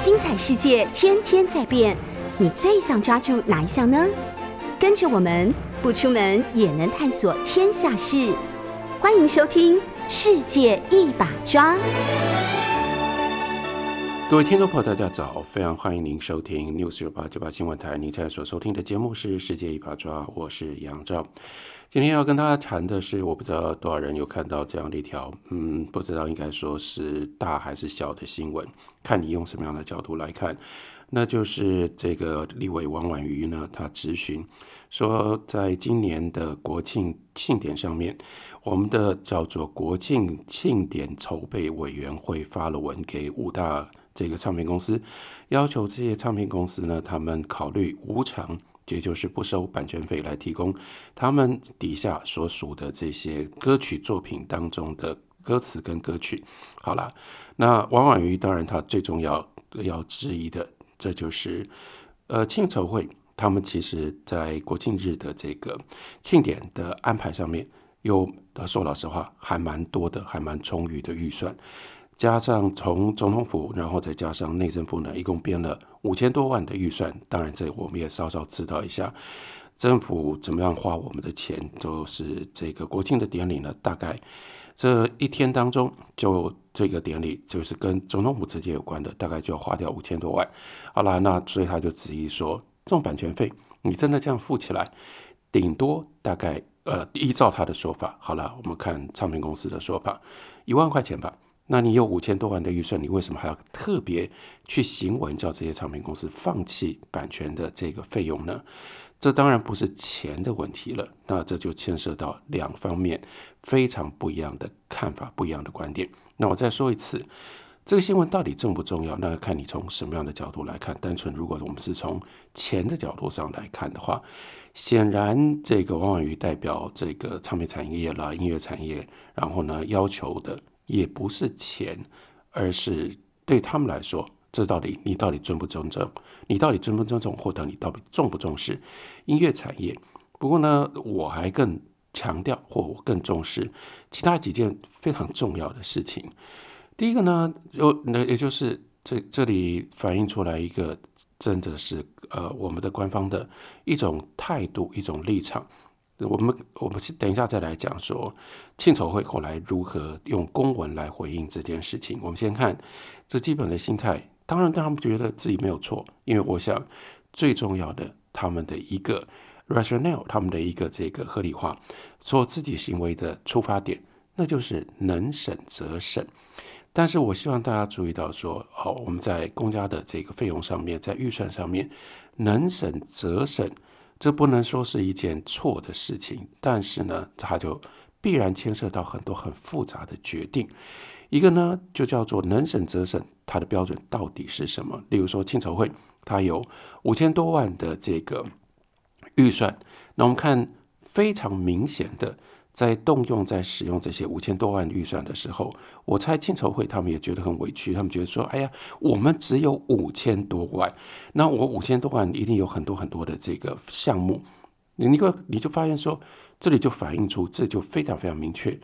精彩世界天天在变，你最想抓住哪一项呢？跟着我们不出门也能探索天下事，欢迎收听《世界一把抓》。各位听众朋友，大家早！非常欢迎您收听 News 九八九八新闻台。您现在所收听的节目是《世界一把抓》，我是杨照。今天要跟大家谈的是，我不知道多少人有看到这样的一条，嗯，不知道应该说是大还是小的新闻，看你用什么样的角度来看。那就是这个立委王婉瑜呢，他质询说，在今年的国庆庆典上面，我们的叫做国庆庆典筹备委员会发了文给五大这个唱片公司，要求这些唱片公司呢，他们考虑无偿。也就是不收版权费来提供他们底下所属的这些歌曲作品当中的歌词跟歌曲。好了，那王婉瑜当然他最重要要质疑的，这就是呃庆筹会他们其实在国庆日的这个庆典的安排上面，有说老实话还蛮多的，还蛮充裕的预算。加上从总统府，然后再加上内政部呢，一共编了五千多万的预算。当然，这我们也稍稍知道一下，政府怎么样花我们的钱。就是这个国庆的典礼呢，大概这一天当中，就这个典礼就是跟总统府直接有关的，大概就要花掉五千多万。好了，那所以他就质疑说，这种版权费，你真的这样付起来，顶多大概呃，依照他的说法，好了，我们看唱片公司的说法，一万块钱吧。那你有五千多万的预算，你为什么还要特别去行文叫这些唱片公司放弃版权的这个费用呢？这当然不是钱的问题了，那这就牵涉到两方面非常不一样的看法、不一样的观点。那我再说一次，这个新闻到底重不重要？那看你从什么样的角度来看。单纯如果我们是从钱的角度上来看的话，显然这个王婉瑜代表这个唱片产业啦、音乐产业，然后呢要求的。也不是钱，而是对他们来说，这到底你到底尊不尊重？你到底尊不尊重？或者你到底重不重视音乐产业？不过呢，我还更强调，或我更重视其他几件非常重要的事情。第一个呢，有那也就是这这里反映出来一个，真的是呃我们的官方的一种态度，一种立场。我们我们等一下再来讲说庆筹会后来如何用公文来回应这件事情。我们先看这基本的心态，当然他们觉得自己没有错，因为我想最重要的他们的一个 rationale，他们的一个这个合理化做自己行为的出发点，那就是能省则省。但是我希望大家注意到说，好，我们在公家的这个费用上面，在预算上面能省则省。这不能说是一件错的事情，但是呢，它就必然牵涉到很多很复杂的决定。一个呢，就叫做能省则省，它的标准到底是什么？例如说，庆筹会它有五千多万的这个预算，那我们看非常明显的。在动用、在使用这些五千多万预算的时候，我猜青筹会他们也觉得很委屈，他们觉得说：“哎呀，我们只有五千多万，那我五千多万一定有很多很多的这个项目。”你个你就发现说，这里就反映出这就非常非常明确，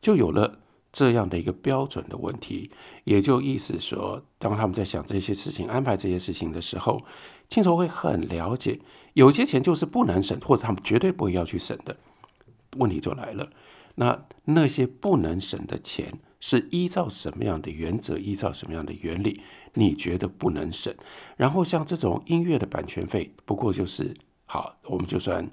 就有了这样的一个标准的问题，也就意思说，当他们在想这些事情、安排这些事情的时候，青筹会很了解，有些钱就是不能省，或者他们绝对不会要去省的。问题就来了，那那些不能省的钱是依照什么样的原则，依照什么样的原理？你觉得不能省？然后像这种音乐的版权费，不过就是好，我们就算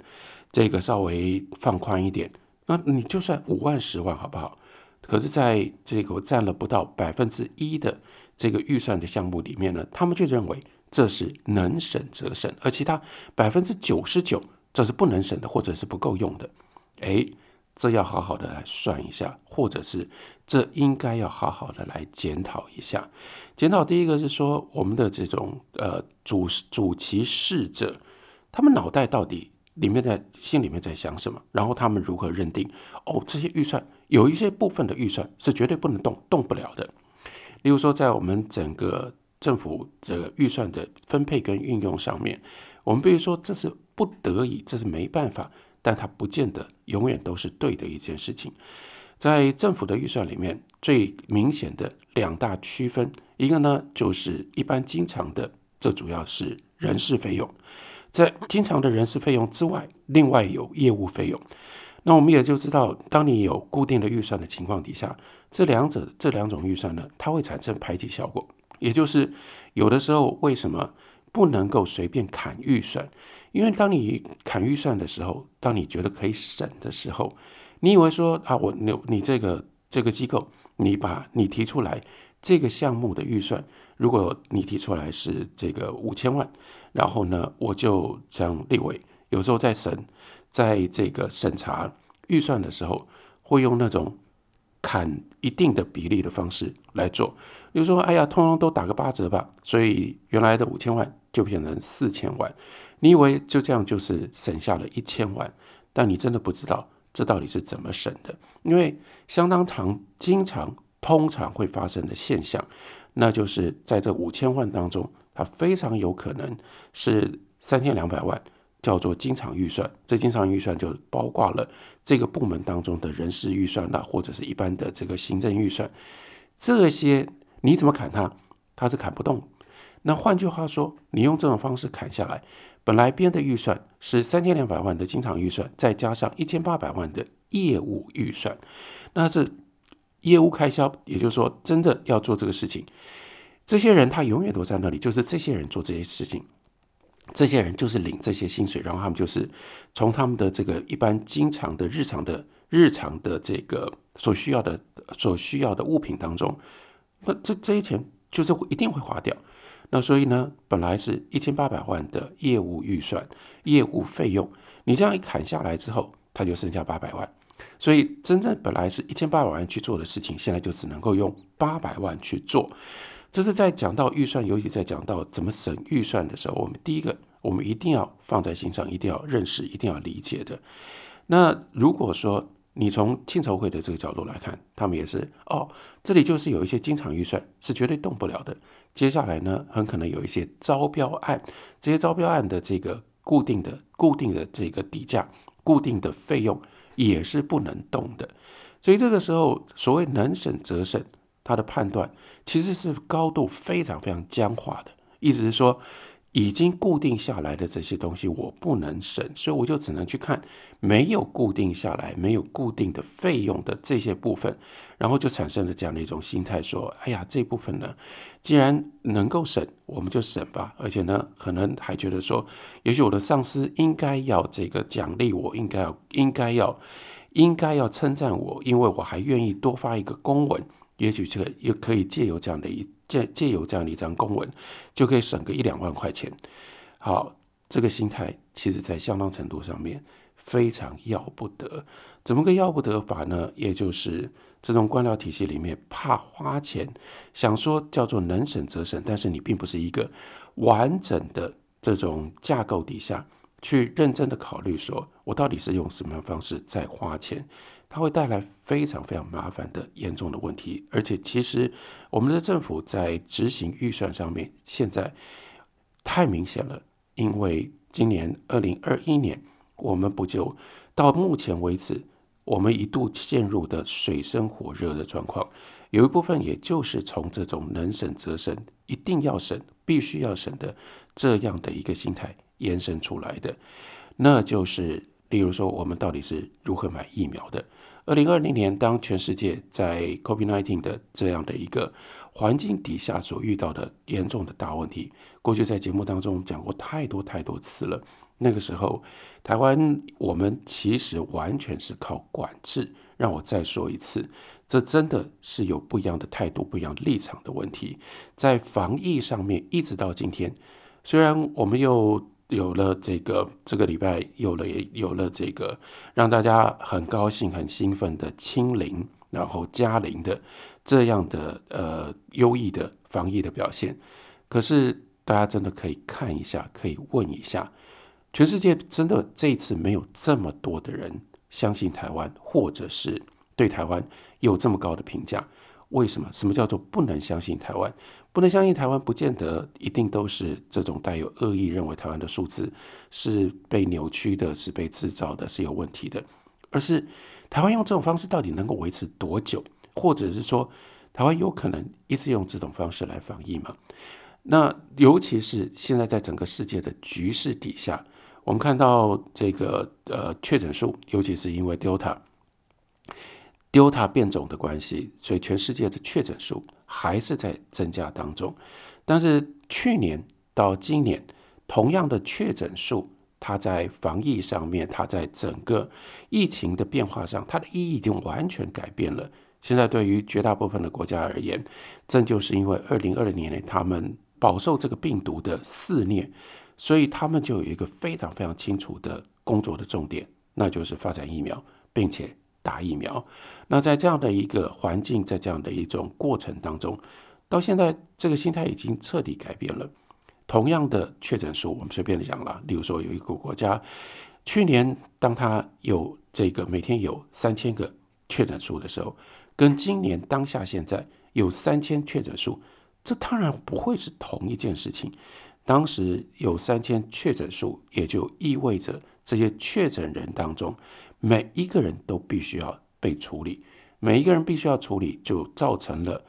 这个稍微放宽一点，那你就算五万、十万，好不好？可是在这个占了不到百分之一的这个预算的项目里面呢，他们就认为这是能省则省，而其他百分之九十九这是不能省的，或者是不够用的。哎，这要好好的来算一下，或者是这应该要好好的来检讨一下。检讨第一个是说，我们的这种呃主主其事者，他们脑袋到底里面在心里面在想什么？然后他们如何认定？哦，这些预算有一些部分的预算是绝对不能动动不了的。例如说，在我们整个政府这个预算的分配跟运用上面，我们比如说这是不得已，这是没办法。但它不见得永远都是对的一件事情。在政府的预算里面，最明显的两大区分，一个呢就是一般经常的，这主要是人事费用，在经常的人事费用之外，另外有业务费用。那我们也就知道，当你有固定的预算的情况底下，这两者这两种预算呢，它会产生排挤效果。也就是有的时候为什么不能够随便砍预算？因为当你砍预算的时候，当你觉得可以省的时候，你以为说啊，我你你这个这个机构，你把你提出来这个项目的预算，如果你提出来是这个五千万，然后呢，我就这样立委有时候在审。在这个审查预算的时候，会用那种砍一定的比例的方式来做，比如说，哎呀，通通都打个八折吧，所以原来的五千万就变成四千万。你以为就这样就是省下了一千万，但你真的不知道这到底是怎么省的，因为相当常、经常、通常会发生的现象，那就是在这五千万当中，它非常有可能是三千两百万。叫做经常预算，这经常预算就包括了这个部门当中的人事预算啦，或者是一般的这个行政预算，这些你怎么砍它，它是砍不动。那换句话说，你用这种方式砍下来，本来编的预算是三千两百万的经常预算，再加上一千八百万的业务预算，那这业务开销，也就是说，真的要做这个事情，这些人他永远都在那里，就是这些人做这些事情。这些人就是领这些薪水，然后他们就是从他们的这个一般经常的日常的日常的这个所需要的所需要的物品当中，那这这些钱就是一定会花掉。那所以呢，本来是一千八百万的业务预算、业务费用，你这样一砍下来之后，它就剩下八百万。所以真正本来是一千八百万去做的事情，现在就只能够用八百万去做。这是在讲到预算，尤其在讲到怎么省预算的时候，我们第一个，我们一定要放在心上，一定要认识，一定要理解的。那如果说你从庆筹会的这个角度来看，他们也是哦，这里就是有一些经常预算是绝对动不了的。接下来呢，很可能有一些招标案，这些招标案的这个固定的、固定的这个底价、固定的费用也是不能动的。所以这个时候，所谓能省则省。他的判断其实是高度非常非常僵化的，意思是说，已经固定下来的这些东西我不能省，所以我就只能去看没有固定下来、没有固定的费用的这些部分，然后就产生了这样的一种心态，说：哎呀，这部分呢，既然能够省，我们就省吧。而且呢，可能还觉得说，也许我的上司应该要这个奖励我，应该要、应该要、应该要称赞我，因为我还愿意多发一个公文。也许这个也可以借由这样的一借借由这样的一张公文，就可以省个一两万块钱。好，这个心态其实在相当程度上面非常要不得。怎么个要不得法呢？也就是这种官僚体系里面怕花钱，想说叫做能省则省，但是你并不是一个完整的这种架构底下去认真的考虑，说我到底是用什么样方式在花钱。它会带来非常非常麻烦的严重的问题，而且其实我们的政府在执行预算上面现在太明显了，因为今年二零二一年，我们不就到目前为止，我们一度陷入的水深火热的状况，有一部分也就是从这种能省则省、一定要省、必须要省的这样的一个心态延伸出来的，那就是例如说，我们到底是如何买疫苗的？二零二零年，当全世界在 COVID-19 的这样的一个环境底下所遇到的严重的大问题，过去在节目当中讲过太多太多次了。那个时候，台湾我们其实完全是靠管制。让我再说一次，这真的是有不一样的态度、不一样立场的问题。在防疫上面，一直到今天，虽然我们又。有了这个，这个礼拜有了有了这个，让大家很高兴、很兴奋的清零，然后加零的这样的呃优异的防疫的表现。可是大家真的可以看一下，可以问一下，全世界真的这次没有这么多的人相信台湾，或者是对台湾有这么高的评价？为什么？什么叫做不能相信台湾？不能相信台湾，不见得一定都是这种带有恶意，认为台湾的数字是被扭曲的，是被制造的，是有问题的，而是台湾用这种方式到底能够维持多久？或者是说，台湾有可能一直用这种方式来防疫吗？那尤其是现在在整个世界的局势底下，我们看到这个呃确诊数，尤其是因为 Delta Delta 变种的关系，所以全世界的确诊数还是在增加当中。但是去年到今年，同样的确诊数，它在防疫上面，它在整个疫情的变化上，它的意义已经完全改变了。现在对于绝大部分的国家而言，正就是因为二零二零年内他们饱受这个病毒的肆虐，所以他们就有一个非常非常清楚的工作的重点，那就是发展疫苗，并且打疫苗。那在这样的一个环境，在这样的一种过程当中，到现在这个心态已经彻底改变了。同样的确诊数，我们随便讲了，例如说有一个国家，去年当他有这个每天有三千个确诊数的时候。跟今年当下现在有三千确诊数，这当然不会是同一件事情。当时有三千确诊数，也就意味着这些确诊人当中，每一个人都必须要被处理，每一个人必须要处理，就造成了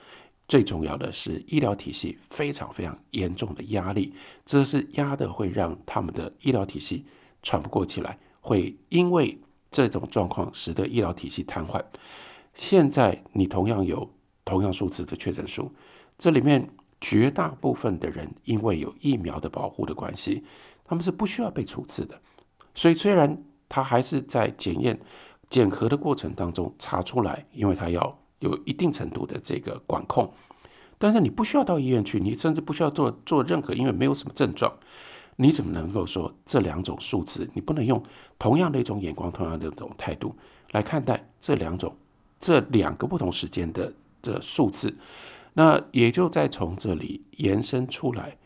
最重要的是医疗体系非常非常严重的压力。这是压的会让他们的医疗体系喘不过气来，会因为这种状况使得医疗体系瘫痪。现在你同样有同样数字的确诊数，这里面绝大部分的人因为有疫苗的保护的关系，他们是不需要被处置的。所以虽然他还是在检验检核的过程当中查出来，因为他要有一定程度的这个管控，但是你不需要到医院去，你甚至不需要做做任何，因为没有什么症状，你怎么能够说这两种数字？你不能用同样的一种眼光、同样的一种态度来看待这两种。这两个不同时间的的数字，那也就在从这里延伸出来。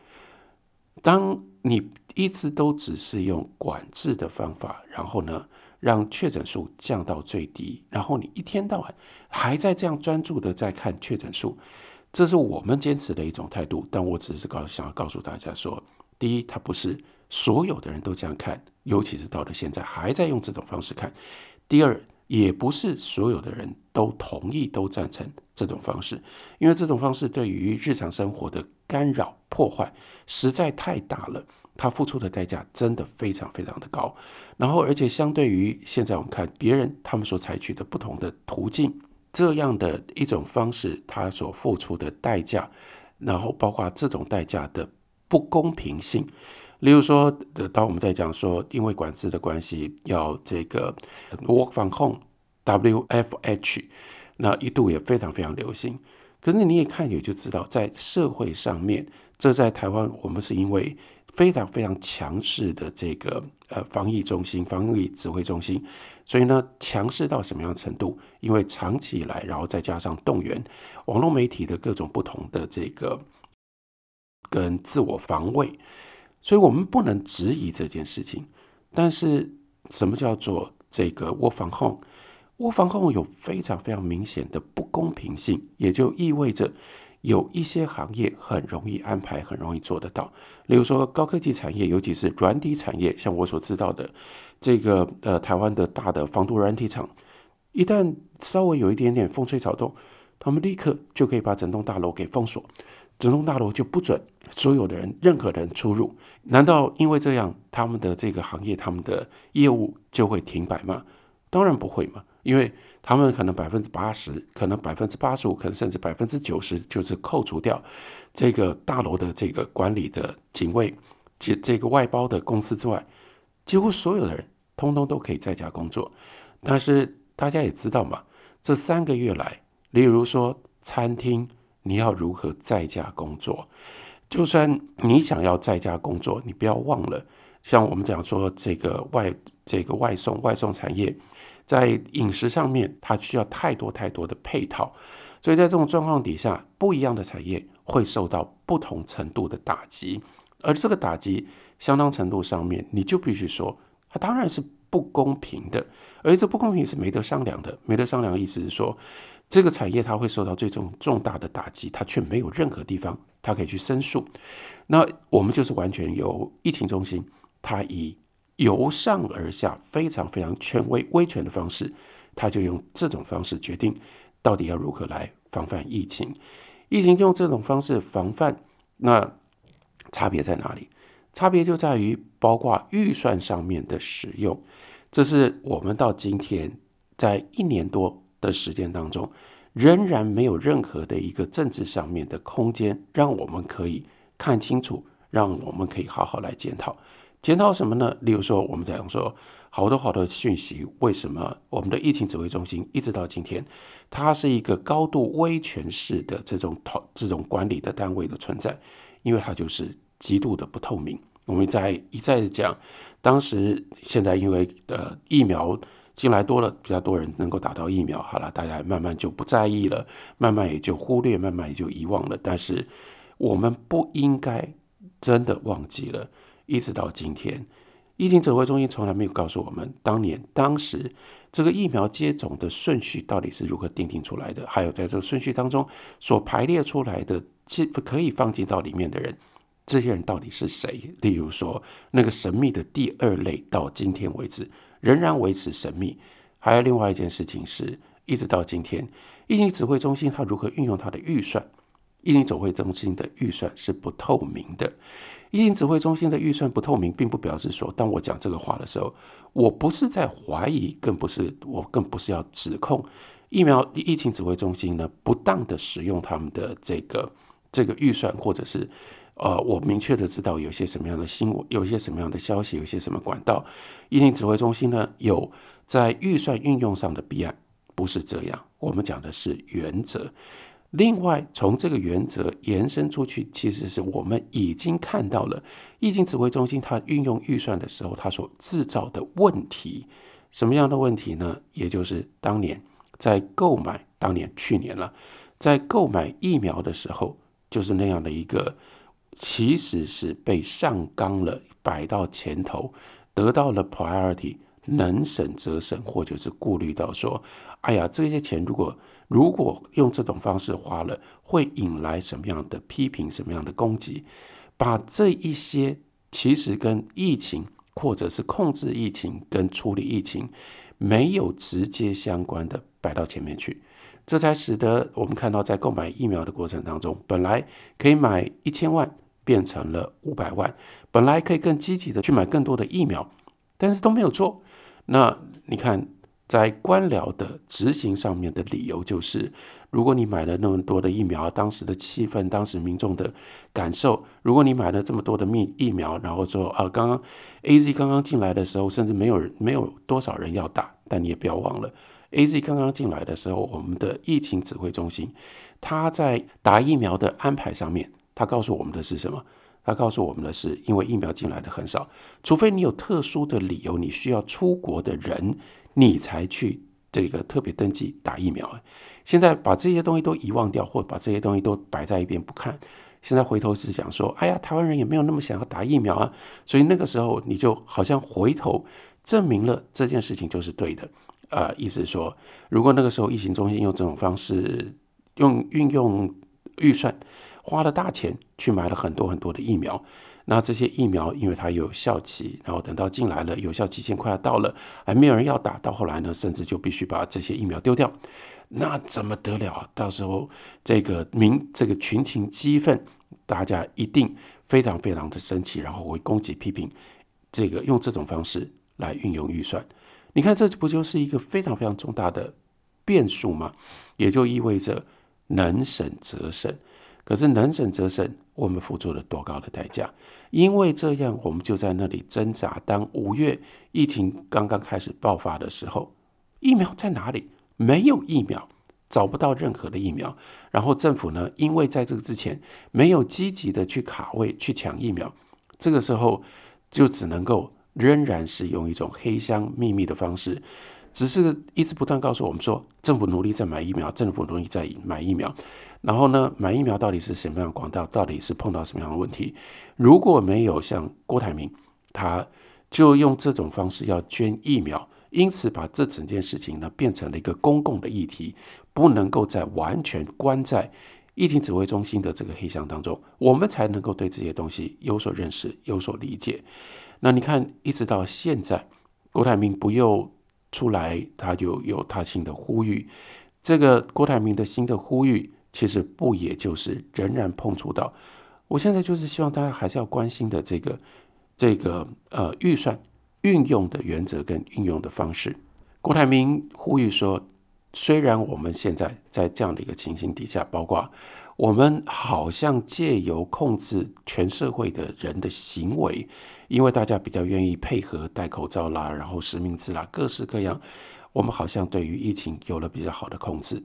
当你一直都只是用管制的方法，然后呢，让确诊数降到最低，然后你一天到晚还在这样专注的在看确诊数，这是我们坚持的一种态度。但我只是告想要告诉大家说，第一，它不是所有的人都这样看，尤其是到了现在还在用这种方式看；第二。也不是所有的人都同意、都赞成这种方式，因为这种方式对于日常生活的干扰、破坏实在太大了，他付出的代价真的非常非常的高。然后，而且相对于现在我们看别人他们所采取的不同的途径，这样的一种方式，他所付出的代价，然后包括这种代价的不公平性。例如说，当我们在讲说，因为管制的关系，要这个 work from home（WFH），那一度也非常非常流行。可是你也看，也就知道，在社会上面，这在台湾，我们是因为非常非常强势的这个呃防疫中心、防疫指挥中心，所以呢，强势到什么样程度？因为长期以来，然后再加上动员网络媒体的各种不同的这个跟自我防卫。所以我们不能质疑这件事情，但是什么叫做这个窝防控？窝防控有非常非常明显的不公平性，也就意味着有一些行业很容易安排，很容易做得到。例如说高科技产业，尤其是软体产业，像我所知道的这个呃台湾的大的防毒软体厂，一旦稍微有一点点风吹草动，他们立刻就可以把整栋大楼给封锁。整栋大楼就不准所有的人、任何人出入？难道因为这样，他们的这个行业、他们的业务就会停摆吗？当然不会嘛，因为他们可能百分之八十、可能百分之八十五、可能甚至百分之九十，就是扣除掉这个大楼的这个管理的警卫及这个外包的公司之外，几乎所有的人通通都可以在家工作。但是大家也知道嘛，这三个月来，例如说餐厅。你要如何在家工作？就算你想要在家工作，你不要忘了，像我们讲说这个外这个外送外送产业，在饮食上面它需要太多太多的配套，所以在这种状况底下，不一样的产业会受到不同程度的打击，而这个打击相当程度上面，你就必须说，它当然是不公平的，而这不公平是没得商量的，没得商量的意思是说。这个产业它会受到最重重大的打击，它却没有任何地方它可以去申诉。那我们就是完全由疫情中心，它以由上而下非常非常权威威权的方式他就用这种方式决定到底要如何来防范疫情。疫情用这种方式防范，那差别在哪里？差别就在于包括预算上面的使用。这是我们到今天在一年多的时间当中，仍然没有任何的一个政治上面的空间，让我们可以看清楚，让我们可以好好来检讨。检讨什么呢？例如说，我们讲说好多好多讯息，为什么我们的疫情指挥中心一直到今天？它是一个高度威权式的这种讨这种管理的单位的存在，因为它就是极度的不透明。我们在一再的讲，当时现在因为呃疫苗进来多了，比较多人能够打到疫苗，好了，大家慢慢就不在意了，慢慢也就忽略，慢慢也就遗忘了。但是我们不应该真的忘记了，一直到今天，疫情指挥中心从来没有告诉我们，当年当时。这个疫苗接种的顺序到底是如何定定出来的？还有在这个顺序当中所排列出来的，其可以放进到里面的人，这些人到底是谁？例如说，那个神秘的第二类，到今天为止仍然维持神秘。还有另外一件事情是，一直到今天，疫情指挥中心它如何运用它的预算？疫情指挥中心的预算是不透明的。疫情指挥中心的预算不透明，并不表示说，当我讲这个话的时候，我不是在怀疑，更不是我更不是要指控疫苗疫情指挥中心呢不当的使用他们的这个这个预算，或者是呃，我明确的知道有些什么样的新闻，有一些什么样的消息，有些什么管道，疫情指挥中心呢有在预算运用上的弊案，不是这样，我们讲的是原则。另外，从这个原则延伸出去，其实是我们已经看到了疫情指挥中心它运用预算的时候，它所制造的问题，什么样的问题呢？也就是当年在购买，当年去年了，在购买疫苗的时候，就是那样的一个，其实是被上纲了，摆到前头，得到了 priority，能省则省，或者是顾虑到说，哎呀，这些钱如果。如果用这种方式花了，会引来什么样的批评、什么样的攻击？把这一些其实跟疫情或者是控制疫情、跟处理疫情没有直接相关的摆到前面去，这才使得我们看到，在购买疫苗的过程当中，本来可以买一千万变成了五百万，本来可以更积极的去买更多的疫苗，但是都没有做。那你看。在官僚的执行上面的理由就是，如果你买了那么多的疫苗，当时的气氛，当时民众的感受，如果你买了这么多的疫疫苗，然后说啊，刚刚 A Z 刚刚进来的时候，甚至没有人没有多少人要打，但你也不要忘了，A Z 刚刚进来的时候，我们的疫情指挥中心，他在打疫苗的安排上面，他告诉我们的是什么？他告诉我们的是，因为疫苗进来的很少，除非你有特殊的理由，你需要出国的人。你才去这个特别登记打疫苗现在把这些东西都遗忘掉，或者把这些东西都摆在一边不看。现在回头是想说，哎呀，台湾人也没有那么想要打疫苗啊。所以那个时候你就好像回头证明了这件事情就是对的。呃，意思说，如果那个时候疫情中心用这种方式，用运用预算花了大钱去买了很多很多的疫苗。那这些疫苗，因为它有效期，然后等到进来了，有效期限快要到了，还没有人要打，到后来呢，甚至就必须把这些疫苗丢掉，那怎么得了？到时候这个民这个群情激愤，大家一定非常非常的生气，然后会攻击批评，这个用这种方式来运用预算，你看这不就是一个非常非常重大的变数吗？也就意味着能省则省。可是能省则省，我们付出了多高的代价？因为这样，我们就在那里挣扎。当五月疫情刚刚开始爆发的时候，疫苗在哪里？没有疫苗，找不到任何的疫苗。然后政府呢，因为在这个之前没有积极的去卡位去抢疫苗，这个时候就只能够仍然是用一种黑箱秘密的方式。只是一直不断告诉我们说，政府努力在买疫苗，政府努力在买疫苗。然后呢，买疫苗到底是什么样的广告？到底是碰到什么样的问题？如果没有像郭台铭，他就用这种方式要捐疫苗，因此把这整件事情呢变成了一个公共的议题，不能够在完全关在疫情指挥中心的这个黑箱当中，我们才能够对这些东西有所认识、有所理解。那你看，一直到现在，郭台铭不又？出来，他就有他新的呼吁。这个郭台铭的新的呼吁，其实不也就是仍然碰触到，我现在就是希望大家还是要关心的这个这个呃预算运用的原则跟运用的方式。郭台铭呼吁说，虽然我们现在在这样的一个情形底下，包括我们好像借由控制全社会的人的行为，因为大家比较愿意配合戴口罩啦，然后实名制啦，各式各样。我们好像对于疫情有了比较好的控制，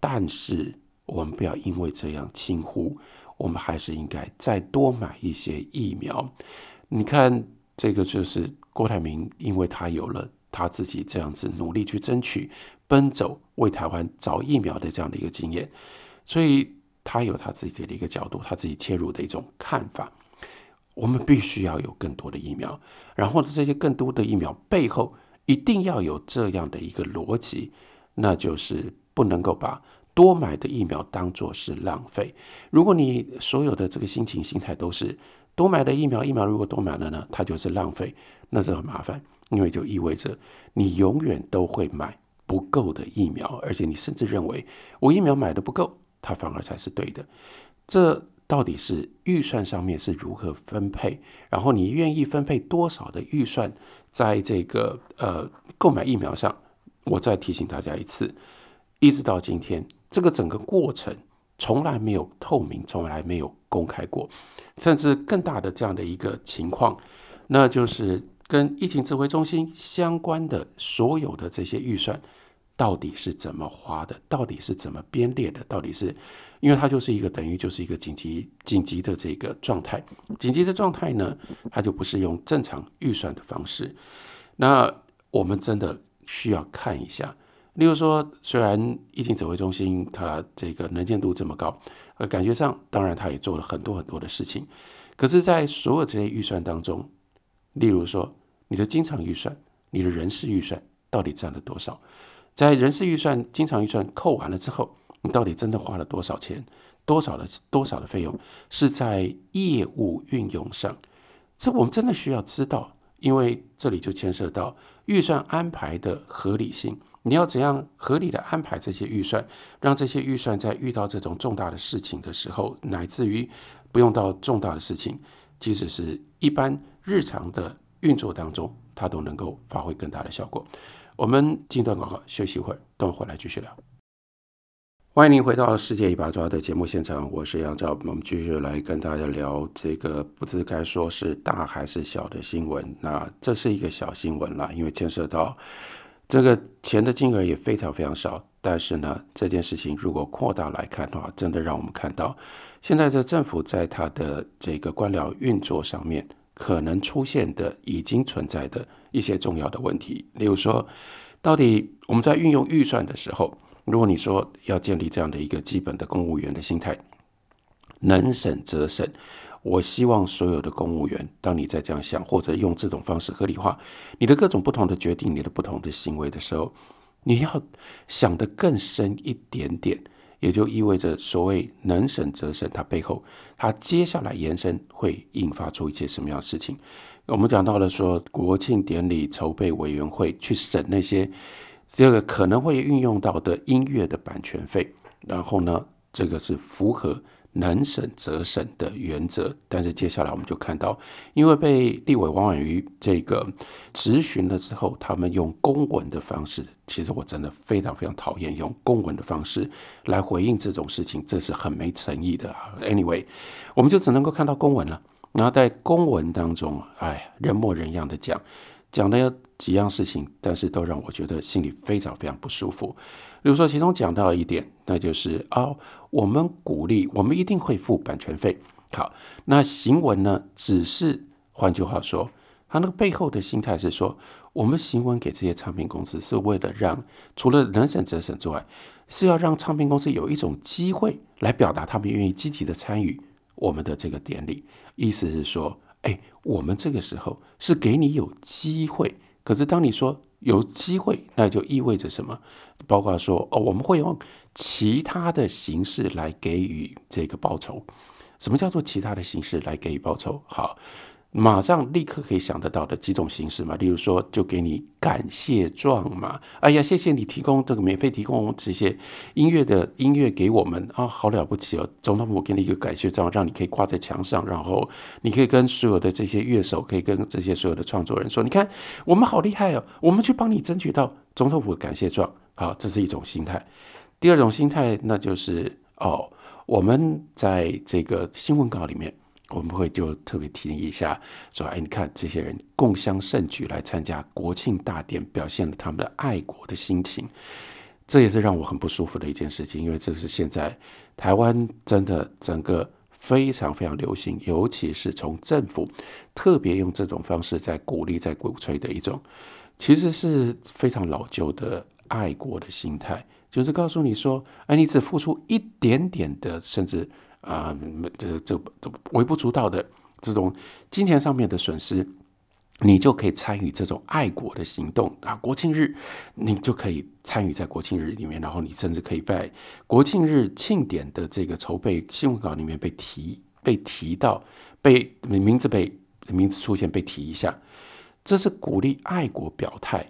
但是我们不要因为这样轻忽，我们还是应该再多买一些疫苗。你看，这个就是郭台铭，因为他有了他自己这样子努力去争取、奔走为台湾找疫苗的这样的一个经验，所以他有他自己的一个角度，他自己切入的一种看法。我们必须要有更多的疫苗，然后这些更多的疫苗背后。一定要有这样的一个逻辑，那就是不能够把多买的疫苗当作是浪费。如果你所有的这个心情心态都是多买的疫苗，疫苗如果多买了呢，它就是浪费，那是很麻烦，因为就意味着你永远都会买不够的疫苗，而且你甚至认为我疫苗买的不够，它反而才是对的。这到底是预算上面是如何分配？然后你愿意分配多少的预算？在这个呃购买疫苗上，我再提醒大家一次，一直到今天，这个整个过程从来没有透明，从来没有公开过，甚至更大的这样的一个情况，那就是跟疫情指挥中心相关的所有的这些预算到底是怎么花的，到底是怎么编列的，到底是。因为它就是一个等于就是一个紧急紧急的这个状态，紧急的状态呢，它就不是用正常预算的方式。那我们真的需要看一下，例如说，虽然疫情指挥中心它这个能见度这么高，呃，感觉上当然它也做了很多很多的事情，可是，在所有这些预算当中，例如说你的经常预算、你的人事预算到底占了多少？在人事预算、经常预算扣完了之后。你到底真的花了多少钱？多少的多少的费用是在业务运用上？这我们真的需要知道，因为这里就牵涉到预算安排的合理性。你要怎样合理的安排这些预算，让这些预算在遇到这种重大的事情的时候，乃至于不用到重大的事情，即使是一般日常的运作当中，它都能够发挥更大的效果。我们进段广告，休息一会儿，等会回来继续聊。欢迎您回到《世界一把抓》的节目现场，我是杨照，我们继续来跟大家聊这个不知该说是大还是小的新闻。那这是一个小新闻啦，因为牵涉到这个钱的金额也非常非常少。但是呢，这件事情如果扩大来看的话，真的让我们看到现在的政府在它的这个官僚运作上面可能出现的、已经存在的一些重要的问题。例如说，到底我们在运用预算的时候，如果你说要建立这样的一个基本的公务员的心态，能省则省。我希望所有的公务员，当你在这样想，或者用这种方式合理化你的各种不同的决定、你的不同的行为的时候，你要想得更深一点点，也就意味着所谓能省则省，它背后它接下来延伸会引发出一些什么样的事情？我们讲到了说国庆典礼筹备委员会去审那些。这个可能会运用到的音乐的版权费，然后呢，这个是符合能省则省的原则。但是接下来我们就看到，因为被立委王婉瑜这个质询了之后，他们用公文的方式，其实我真的非常非常讨厌用公文的方式来回应这种事情，这是很没诚意的啊。Anyway，我们就只能够看到公文了。然后在公文当中，哎，人模人样的讲。讲的几样事情，但是都让我觉得心里非常非常不舒服。比如说，其中讲到一点，那就是啊，我们鼓励，我们一定会付版权费。好，那行文呢，只是换句话说，他那个背后的心态是说，我们行文给这些唱片公司，是为了让除了能省则省之外，是要让唱片公司有一种机会来表达他们愿意积极的参与我们的这个典礼。意思是说。哎，我们这个时候是给你有机会，可是当你说有机会，那就意味着什么？包括说哦，我们会用其他的形式来给予这个报酬。什么叫做其他的形式来给予报酬？好，马上立刻可以想得到的几种形式嘛，例如说，就给你感谢状嘛。哎呀，谢谢你提供这个免费提供这些音乐的音乐给我们啊，好了不起哦！总统府给你一个感谢状，让你可以挂在墙上，然后你可以跟所有的这些乐手，可以跟这些所有的创作人说，你看我们好厉害哦，我们去帮你争取到总统府感谢状。好，这是一种心态。第二种心态，那就是哦，我们在这个新闻稿里面。我们会就特别提一下，说，哎，你看这些人共襄盛举来参加国庆大典，表现了他们的爱国的心情，这也是让我很不舒服的一件事情，因为这是现在台湾真的整个非常非常流行，尤其是从政府特别用这种方式在鼓励、在鼓吹的一种，其实是非常老旧的爱国的心态，就是告诉你说，哎，你只付出一点点的，甚至。啊，这这这微不足道的这种金钱上面的损失，你就可以参与这种爱国的行动啊！国庆日，你就可以参与在国庆日里面，然后你甚至可以在国庆日庆典的这个筹备新闻稿里面被提、被提到、被名字被名字出现、被提一下，这是鼓励爱国表态。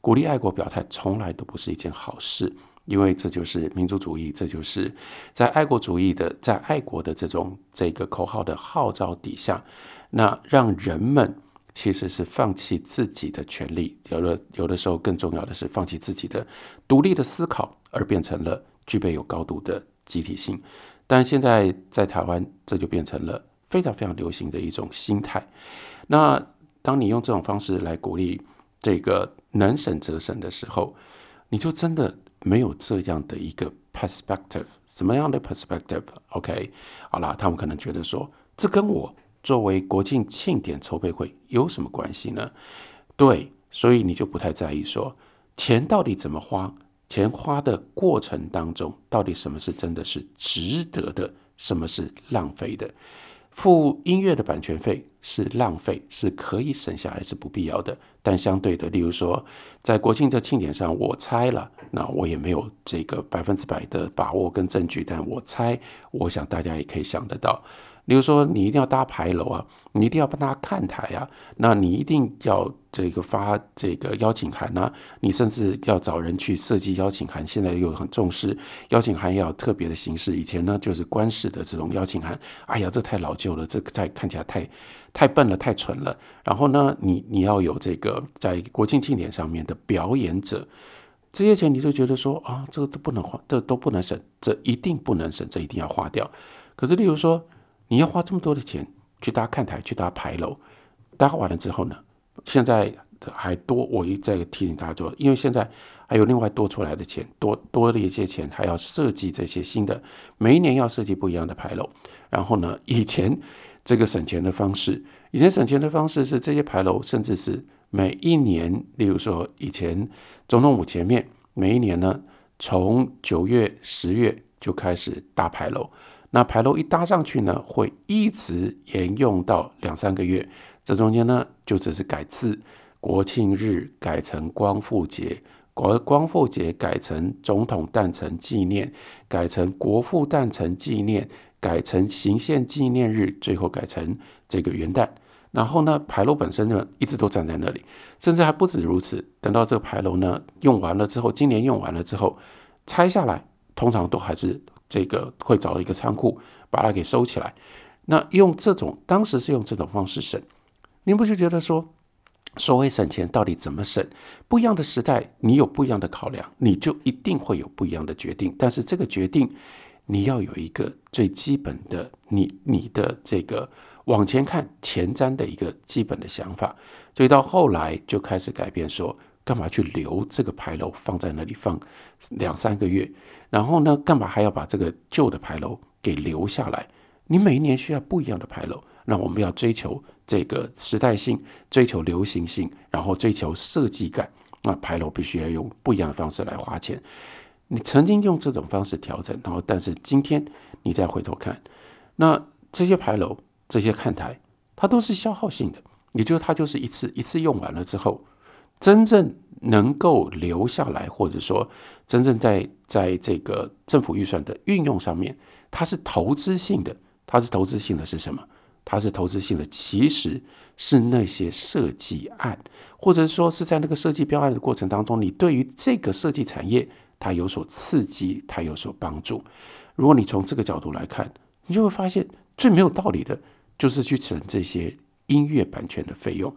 鼓励爱国表态从来都不是一件好事。因为这就是民族主义，这就是在爱国主义的、在爱国的这种这个口号的号召底下，那让人们其实是放弃自己的权利，有的有的时候更重要的是放弃自己的独立的思考，而变成了具备有高度的集体性。但现在在台湾，这就变成了非常非常流行的一种心态。那当你用这种方式来鼓励这个能省则省的时候，你就真的。没有这样的一个 perspective，什么样的 perspective？OK，好了，他们可能觉得说，这跟我作为国庆庆典筹备会有什么关系呢？对，所以你就不太在意说，钱到底怎么花？钱花的过程当中，到底什么是真的是值得的，什么是浪费的？付音乐的版权费是浪费，是可以省下来，是不必要的。但相对的，例如说，在国庆这庆典上，我猜了，那我也没有这个百分之百的把握跟证据，但我猜，我想大家也可以想得到。比如说，你一定要搭牌楼啊，你一定要帮他看台啊，那你一定要这个发这个邀请函啊，你甚至要找人去设计邀请函。现在又很重视邀请函要特别的形式，以前呢就是官式的这种邀请函。哎呀，这太老旧了，这再看起来太太笨了，太蠢了。然后呢，你你要有这个在国庆庆典上面的表演者，这些钱你就觉得说啊，这个都不能花，这都不能省，这一定不能省，这一定要花掉。可是例如说。你要花这么多的钱去搭看台，去搭牌楼，搭完了之后呢？现在还多，我一再提醒大家说，因为现在还有另外多出来的钱，多多的一些钱，还要设计这些新的，每一年要设计不一样的牌楼。然后呢，以前这个省钱的方式，以前省钱的方式是这些牌楼，甚至是每一年，例如说以前总统府前面，每一年呢，从九月、十月就开始搭牌楼。那牌楼一搭上去呢，会一直沿用到两三个月。这中间呢，就只是改字，国庆日改成光复节，国光复节改成总统诞辰纪念，改成国父诞辰纪念，改成行宪纪念日，最后改成这个元旦。然后呢，牌楼本身呢，一直都站在那里，甚至还不止如此。等到这个牌楼呢用完了之后，今年用完了之后，拆下来，通常都还是。这个会找一个仓库把它给收起来，那用这种当时是用这种方式省，您不就觉得说，所谓省钱到底怎么省？不一样的时代，你有不一样的考量，你就一定会有不一样的决定。但是这个决定，你要有一个最基本的，你你的这个往前看前瞻的一个基本的想法。所以到后来就开始改变，说干嘛去留这个牌楼放在那里放两三个月？然后呢？干嘛还要把这个旧的牌楼给留下来？你每一年需要不一样的牌楼，那我们要追求这个时代性，追求流行性，然后追求设计感。那牌楼必须要用不一样的方式来花钱。你曾经用这种方式调整，然后但是今天你再回头看，那这些牌楼、这些看台，它都是消耗性的，也就是它就是一次一次用完了之后，真正。能够留下来，或者说真正在在这个政府预算的运用上面，它是投资性的。它是投资性的是什么？它是投资性的，其实是那些设计案，或者说是在那个设计标案的过程当中，你对于这个设计产业它有所刺激，它有所帮助。如果你从这个角度来看，你就会发现最没有道理的就是去省这些音乐版权的费用。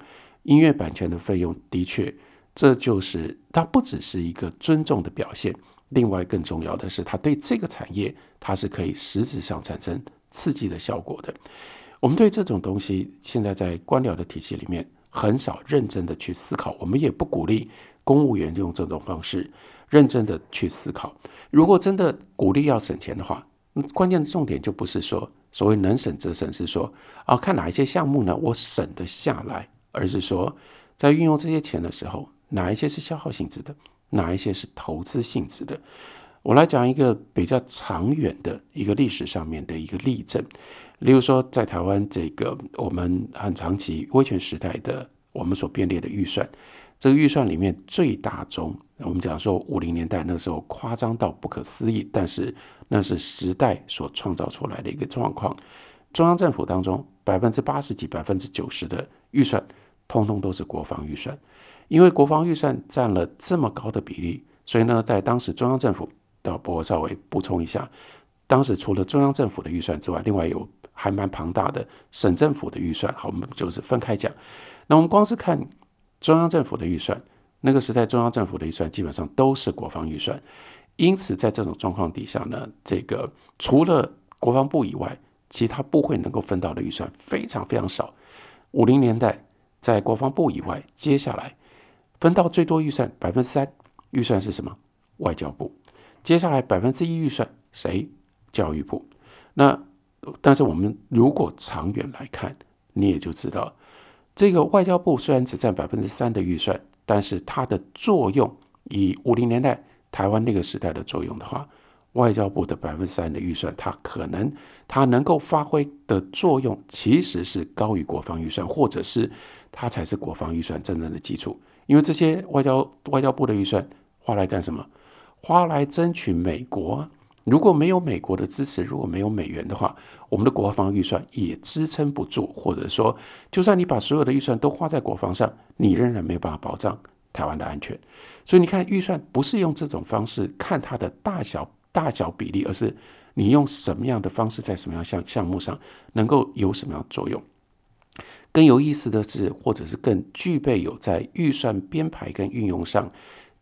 音乐版权的费用的确，这就是它不只是一个尊重的表现，另外更重要的是，它对这个产业它是可以实质上产生刺激的效果的。我们对这种东西，现在在官僚的体系里面很少认真的去思考，我们也不鼓励公务员用这种方式认真的去思考。如果真的鼓励要省钱的话，关键的重点就不是说所谓能省则省，是说啊，看哪一些项目呢，我省得下来。而是说，在运用这些钱的时候，哪一些是消耗性质的，哪一些是投资性质的？我来讲一个比较长远的一个历史上面的一个例证。例如说，在台湾这个我们很长期威权时代的我们所编列的预算，这个预算里面最大宗，我们讲说五零年代那时候夸张到不可思议，但是那是时代所创造出来的一个状况。中央政府当中百分之八十几、百分之九十的预算。通通都是国防预算，因为国防预算占了这么高的比例，所以呢，在当时中央政府，的，我稍微补充一下，当时除了中央政府的预算之外，另外有还蛮庞大的省政府的预算。好，我们就是分开讲。那我们光是看中央政府的预算，那个时代中央政府的预算基本上都是国防预算，因此在这种状况底下呢，这个除了国防部以外，其他部会能够分到的预算非常非常少。五零年代。在国防部以外，接下来分到最多预算百分之三预算是什么？外交部。接下来百分之一预算谁？教育部。那但是我们如果长远来看，你也就知道，这个外交部虽然只占百分之三的预算，但是它的作用，以五零年代台湾那个时代的作用的话，外交部的百分之三的预算，它可能它能够发挥的作用，其实是高于国防预算，或者是。它才是国防预算真正的基础，因为这些外交外交部的预算花来干什么？花来争取美国。如果没有美国的支持，如果没有美元的话，我们的国防预算也支撑不住。或者说，就算你把所有的预算都花在国防上，你仍然没有办法保障台湾的安全。所以你看，预算不是用这种方式看它的大小大小比例，而是你用什么样的方式在什么样项项目上能够有什么样作用。更有意思的是，或者是更具备有在预算编排跟运用上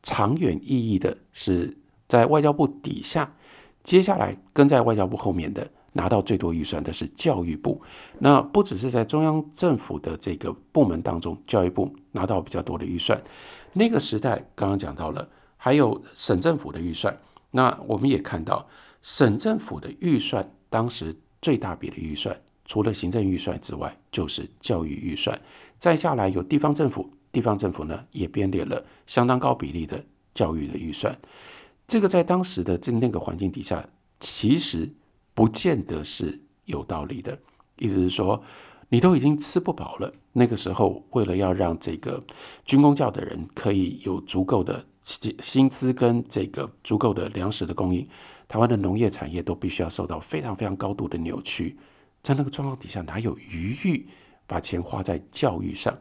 长远意义的，是在外交部底下，接下来跟在外交部后面的拿到最多预算的是教育部。那不只是在中央政府的这个部门当中，教育部拿到比较多的预算。那个时代刚刚讲到了，还有省政府的预算。那我们也看到，省政府的预算当时最大笔的预算。除了行政预算之外，就是教育预算。再下来有地方政府，地方政府呢也编列了相当高比例的教育的预算。这个在当时的这那个环境底下，其实不见得是有道理的。意思是说，你都已经吃不饱了。那个时候，为了要让这个军工教的人可以有足够的薪薪资跟这个足够的粮食的供应，台湾的农业产业都必须要受到非常非常高度的扭曲。在那个状况底下，哪有余裕把钱花在教育上？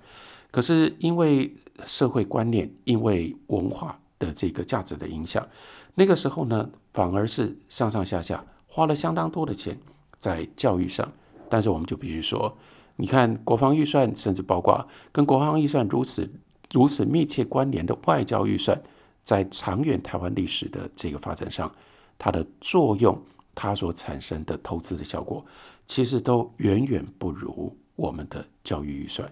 可是因为社会观念、因为文化的这个价值的影响，那个时候呢，反而是上上下下花了相当多的钱在教育上。但是我们就必须说，你看国防预算，甚至包括跟国防预算如此如此密切关联的外交预算，在长远台湾历史的这个发展上，它的作用，它所产生的投资的效果。其实都远远不如我们的教育预算，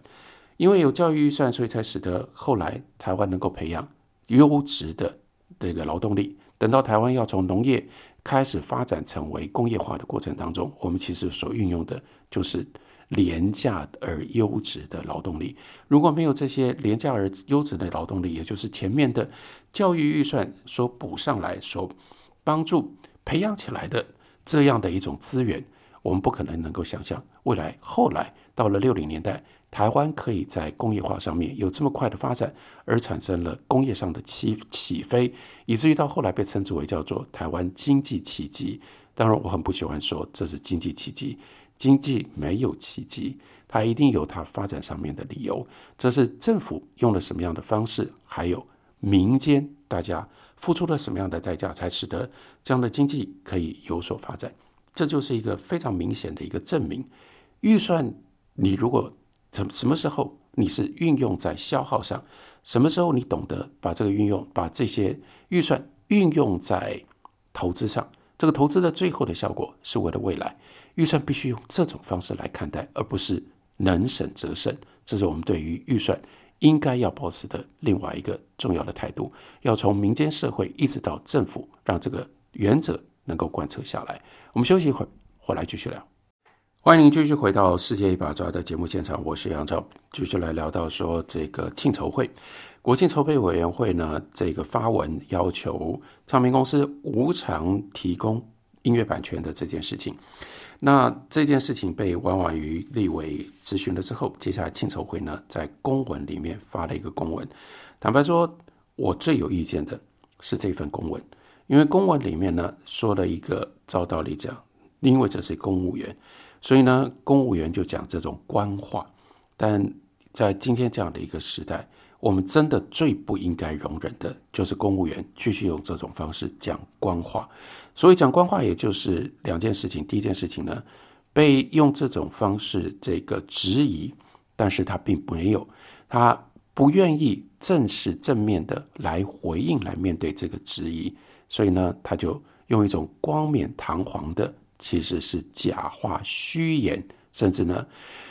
因为有教育预算，所以才使得后来台湾能够培养优质的这个劳动力。等到台湾要从农业开始发展成为工业化的过程当中，我们其实所运用的就是廉价而优质的劳动力。如果没有这些廉价而优质的劳动力，也就是前面的教育预算所补上来、所帮助培养起来的这样的一种资源。我们不可能能够想象未来后来到了六零年代，台湾可以在工业化上面有这么快的发展，而产生了工业上的起起飞，以至于到后来被称之为叫做台湾经济奇迹。当然，我很不喜欢说这是经济奇迹，经济没有奇迹，它一定有它发展上面的理由。这是政府用了什么样的方式，还有民间大家付出了什么样的代价，才使得这样的经济可以有所发展。这就是一个非常明显的一个证明。预算，你如果什什么时候你是运用在消耗上，什么时候你懂得把这个运用，把这些预算运用在投资上，这个投资的最后的效果是为了未来。预算必须用这种方式来看待，而不是能省则省。这是我们对于预算应该要保持的另外一个重要的态度。要从民间社会一直到政府，让这个原则能够贯彻下来。我们休息一会儿，回来继续聊。欢迎继续回到《世界一把抓》的节目现场，我是杨照，继续来聊到说这个庆筹会，国庆筹备委员会呢，这个发文要求唱片公司无偿提供音乐版权的这件事情。那这件事情被婉婉于立委咨询了之后，接下来庆筹会呢，在公文里面发了一个公文。坦白说，我最有意见的是这份公文，因为公文里面呢说了一个照道理讲，因为这是公务员，所以呢公务员就讲这种官话。但在今天这样的一个时代，我们真的最不应该容忍的就是公务员继续用这种方式讲官话。所以讲官话，也就是两件事情。第一件事情呢，被用这种方式这个质疑，但是他并没有，他不愿意正式正面的来回应，来面对这个质疑。所以呢，他就用一种光冕堂皇的，其实是假话、虚言，甚至呢，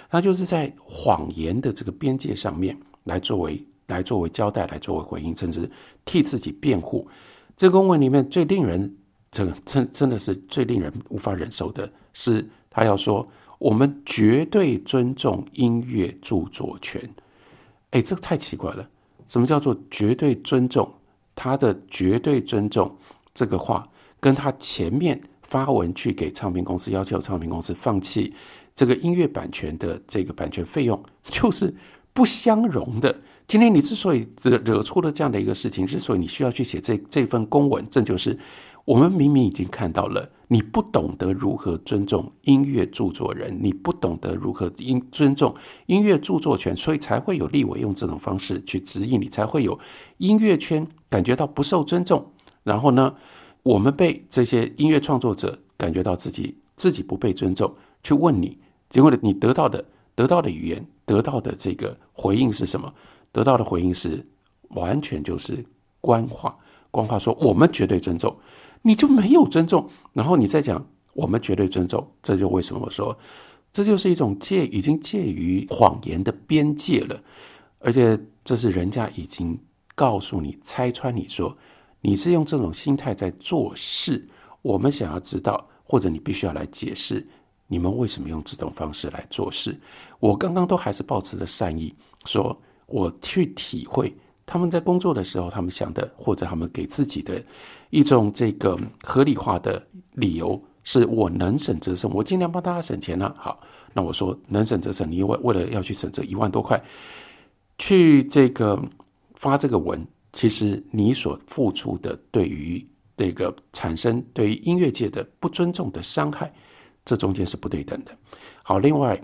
他就是在谎言的这个边界上面来作为来作为交代，来作为回应，甚至替自己辩护。这公文里面最令人。这个真真的是最令人无法忍受的，是他要说我们绝对尊重音乐著作权。哎，这个太奇怪了。什么叫做绝对尊重？他的绝对尊重这个话，跟他前面发文去给唱片公司要求唱片公司放弃这个音乐版权的这个版权费用，就是不相容的。今天你之所以惹惹出了这样的一个事情，之所以你需要去写这这份公文，这就是。我们明明已经看到了，你不懂得如何尊重音乐著作人，你不懂得如何音尊重音乐著作权，所以才会有立委用这种方式去指引你，才会有音乐圈感觉到不受尊重。然后呢，我们被这些音乐创作者感觉到自己自己不被尊重，去问你，结果你得到的得到的语言，得到的这个回应是什么？得到的回应是完全就是官话，官话说我们绝对尊重。你就没有尊重，然后你再讲我们绝对尊重，这就为什么我说，这就是一种介已经介于谎言的边界了，而且这是人家已经告诉你拆穿你说你是用这种心态在做事，我们想要知道，或者你必须要来解释你们为什么用这种方式来做事。我刚刚都还是保持着善意，说我去体会他们在工作的时候他们想的，或者他们给自己的。一种这个合理化的理由是我能省则省，我尽量帮大家省钱了。好，那我说能省则省，你为为了要去省这一万多块，去这个发这个文，其实你所付出的对于这个产生对于音乐界的不尊重的伤害，这中间是不对等的。好，另外，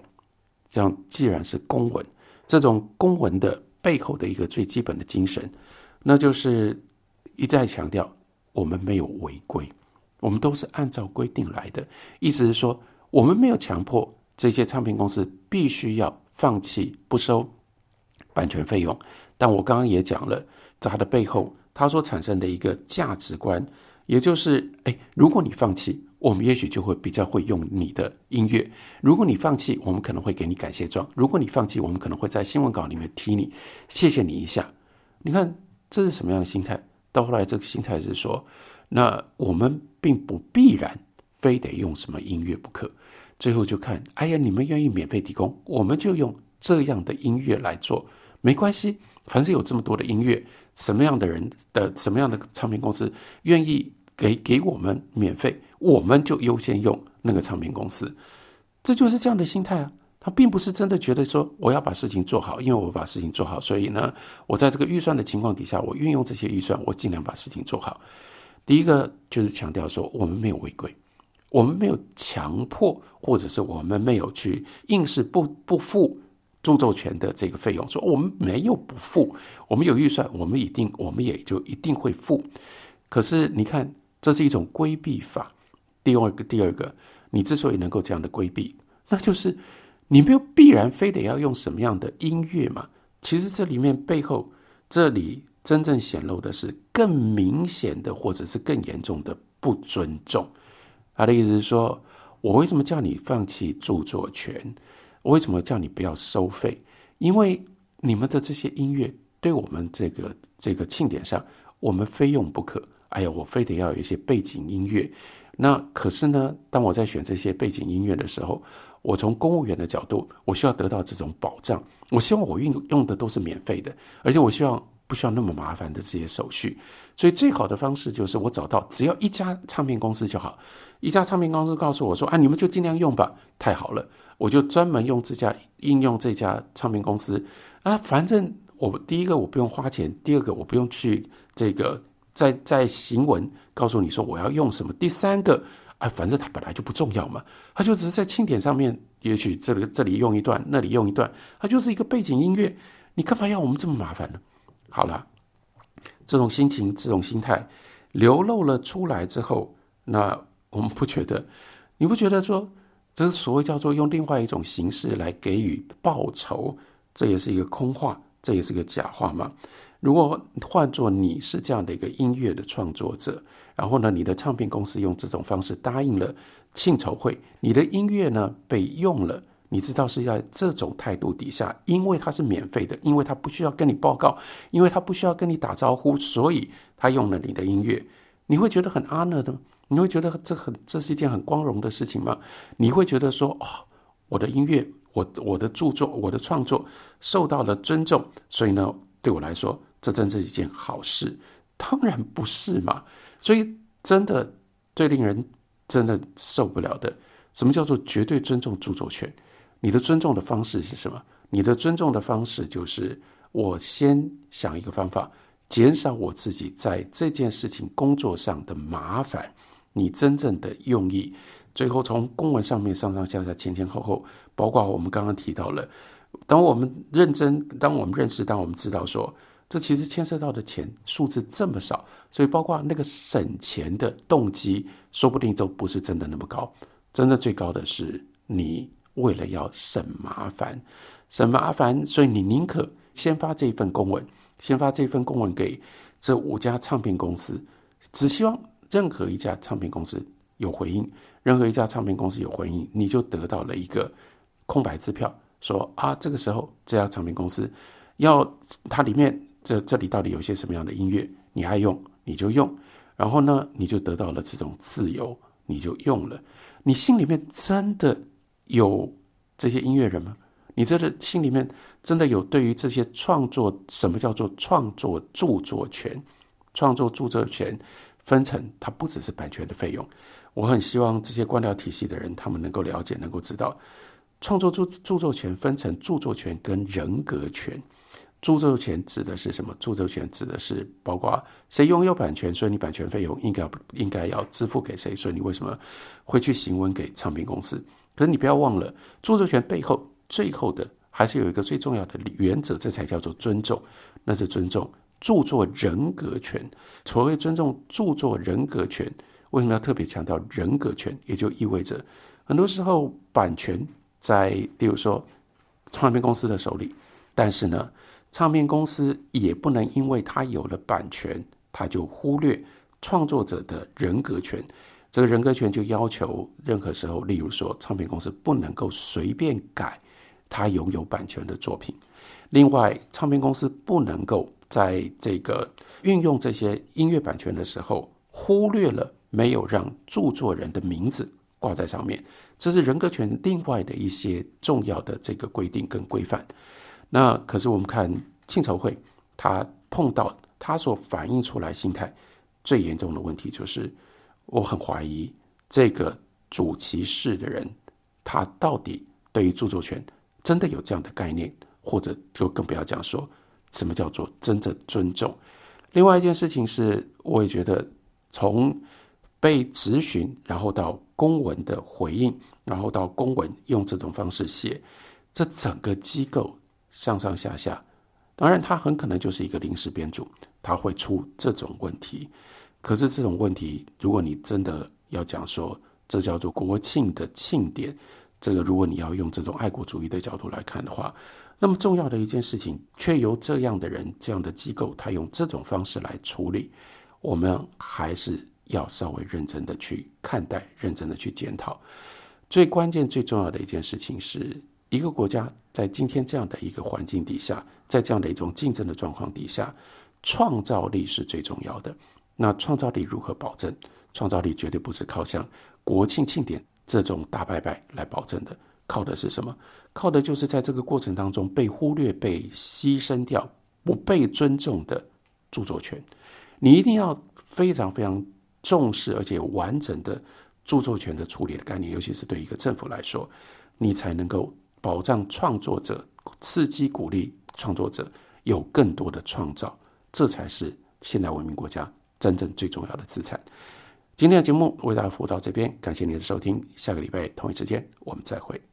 像既然是公文，这种公文的背后的一个最基本的精神，那就是一再强调。我们没有违规，我们都是按照规定来的。意思是说，我们没有强迫这些唱片公司必须要放弃不收版权费用。但我刚刚也讲了，在他的背后，他所产生的一个价值观，也就是：哎，如果你放弃，我们也许就会比较会用你的音乐；如果你放弃，我们可能会给你感谢状；如果你放弃，我们可能会在新闻稿里面提你，谢谢你一下。你看，这是什么样的心态？到后来，这个心态是说，那我们并不必然非得用什么音乐不可。最后就看，哎呀，你们愿意免费提供，我们就用这样的音乐来做，没关系。反正有这么多的音乐，什么样的人的什么样的唱片公司愿意给给我们免费，我们就优先用那个唱片公司。这就是这样的心态啊。他并不是真的觉得说我要把事情做好，因为我把事情做好，所以呢，我在这个预算的情况底下，我运用这些预算，我尽量把事情做好。第一个就是强调说，我们没有违规，我们没有强迫，或者是我们没有去硬是不不付著作权的这个费用，说我们没有不付，我们有预算，我们一定我们也就一定会付。可是你看，这是一种规避法。第二个，第二个，你之所以能够这样的规避，那就是你没有必然非得要用什么样的音乐嘛。其实这里面背后，这里真正显露的是更明显的，或者是更严重的不尊重。他的意思是说，我为什么叫你放弃著作权？我为什么叫你不要收费？因为你们的这些音乐，对我们这个这个庆典上，我们非用不可。哎呀，我非得要有一些背景音乐。那可是呢，当我在选这些背景音乐的时候，我从公务员的角度，我需要得到这种保障。我希望我运用的都是免费的，而且我希望不需要那么麻烦的这些手续。所以最好的方式就是我找到只要一家唱片公司就好。一家唱片公司告诉我说：“啊，你们就尽量用吧，太好了，我就专门用这家应用这家唱片公司啊，反正我第一个我不用花钱，第二个我不用去这个在在行文告诉你说我要用什么，第三个啊，反正它本来就不重要嘛，它就只是在庆典上面，也许这里这里用一段，那里用一段，它就是一个背景音乐，你干嘛要我们这么麻烦呢？好了，这种心情、这种心态流露了出来之后，那。我们不觉得，你不觉得说，这是所谓叫做用另外一种形式来给予报酬，这也是一个空话，这也是个假话嘛？如果换做你是这样的一个音乐的创作者，然后呢，你的唱片公司用这种方式答应了庆筹会，你的音乐呢被用了，你知道是在这种态度底下，因为它是免费的，因为他不需要跟你报告，因为他不需要跟你打招呼，所以他用了你的音乐，你会觉得很 honor 的吗？你会觉得这很这是一件很光荣的事情吗？你会觉得说哦，我的音乐，我我的著作，我的创作受到了尊重，所以呢，对我来说，这真是一件好事。当然不是嘛。所以真的最令人真的受不了的，什么叫做绝对尊重著作权？你的尊重的方式是什么？你的尊重的方式就是我先想一个方法，减少我自己在这件事情工作上的麻烦。你真正的用意，最后从公文上面上上下下前前后后，包括我们刚刚提到了，当我们认真，当我们认识，当我们知道说，这其实牵涉到的钱数字这么少，所以包括那个省钱的动机，说不定都不是真的那么高。真的最高的是你为了要省麻烦，省麻烦，所以你宁可先发这一份公文，先发这份公文给这五家唱片公司，只希望。任何一家唱片公司有回应，任何一家唱片公司有回应，你就得到了一个空白支票，说啊，这个时候这家唱片公司要它里面这这里到底有些什么样的音乐，你爱用你就用，然后呢，你就得到了这种自由，你就用了。你心里面真的有这些音乐人吗？你这个心里面真的有对于这些创作，什么叫做创作著作权？创作著作权？分成，它不只是版权的费用。我很希望这些官僚体系的人，他们能够了解，能够知道，创作著著作权分成著作权跟人格权。著作权指的是什么？著作权指的是包括谁拥有版权，所以你版权费用应该应该要支付给谁，所以你为什么会去行文给唱片公司？可是你不要忘了，著作权背后最后的还是有一个最重要的原则，这才叫做尊重，那是尊重。著作人格权，所谓尊重著作人格权，为什么要特别强调人格权？也就意味着，很多时候版权在，例如说唱片公司的手里，但是呢，唱片公司也不能因为他有了版权，他就忽略创作者的人格权。这个人格权就要求，任何时候，例如说，唱片公司不能够随便改他拥有版权的作品。另外，唱片公司不能够。在这个运用这些音乐版权的时候，忽略了没有让著作人的名字挂在上面，这是人格权另外的一些重要的这个规定跟规范。那可是我们看庆筹会，他碰到他所反映出来心态最严重的问题，就是我很怀疑这个主骑士的人，他到底对于著作权真的有这样的概念，或者就更不要讲说。什么叫做真正尊重？另外一件事情是，我也觉得从被质询，然后到公文的回应，然后到公文用这种方式写，这整个机构上上下下，当然他很可能就是一个临时编组，他会出这种问题。可是这种问题，如果你真的要讲说，这叫做国庆的庆典，这个如果你要用这种爱国主义的角度来看的话，那么重要的一件事情，却由这样的人、这样的机构，他用这种方式来处理，我们还是要稍微认真的去看待，认真的去检讨。最关键、最重要的一件事情，是一个国家在今天这样的一个环境底下，在这样的一种竞争的状况底下，创造力是最重要的。那创造力如何保证？创造力绝对不是靠像国庆庆典这种大拜拜来保证的，靠的是什么？靠的就是在这个过程当中被忽略、被牺牲掉、不被尊重的著作权。你一定要非常非常重视而且完整的著作权的处理的概念，尤其是对一个政府来说，你才能够保障创作者、刺激鼓励创作者有更多的创造，这才是现代文明国家。真正最重要的资产。今天的节目为大家服务到这边，感谢您的收听，下个礼拜同一时间我们再会。